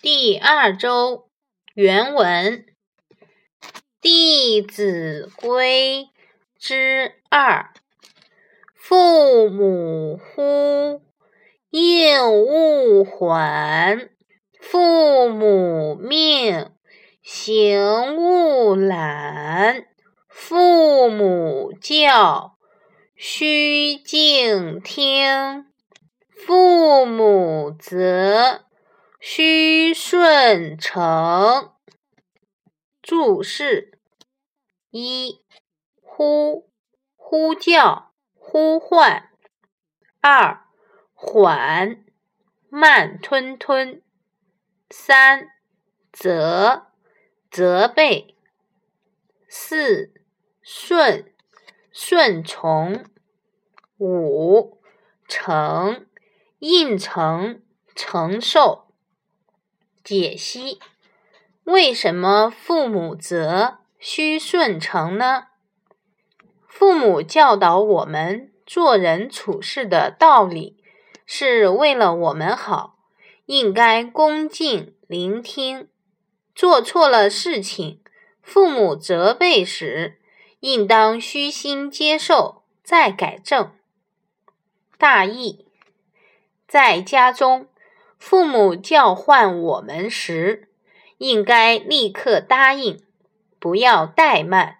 第二周原文《弟子规》之二：父母呼，应勿缓；父母命，行勿懒；父母教，须敬听；父母责，须顺承。注释：一、呼，呼叫、呼唤；二、缓，慢吞吞；三、责，责备；四、顺，顺从；五、承，应承、承受。解析：为什么父母责须顺承呢？父母教导我们做人处事的道理，是为了我们好，应该恭敬聆听。做错了事情，父母责备时，应当虚心接受，再改正。大意：在家中。父母叫唤我们时，应该立刻答应，不要怠慢。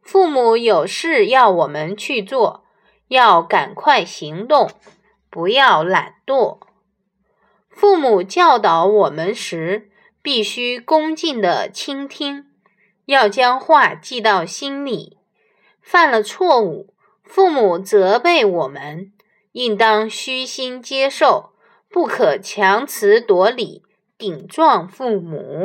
父母有事要我们去做，要赶快行动，不要懒惰。父母教导我们时，必须恭敬地倾听，要将话记到心里。犯了错误，父母责备我们，应当虚心接受。不可强词夺理，顶撞父母。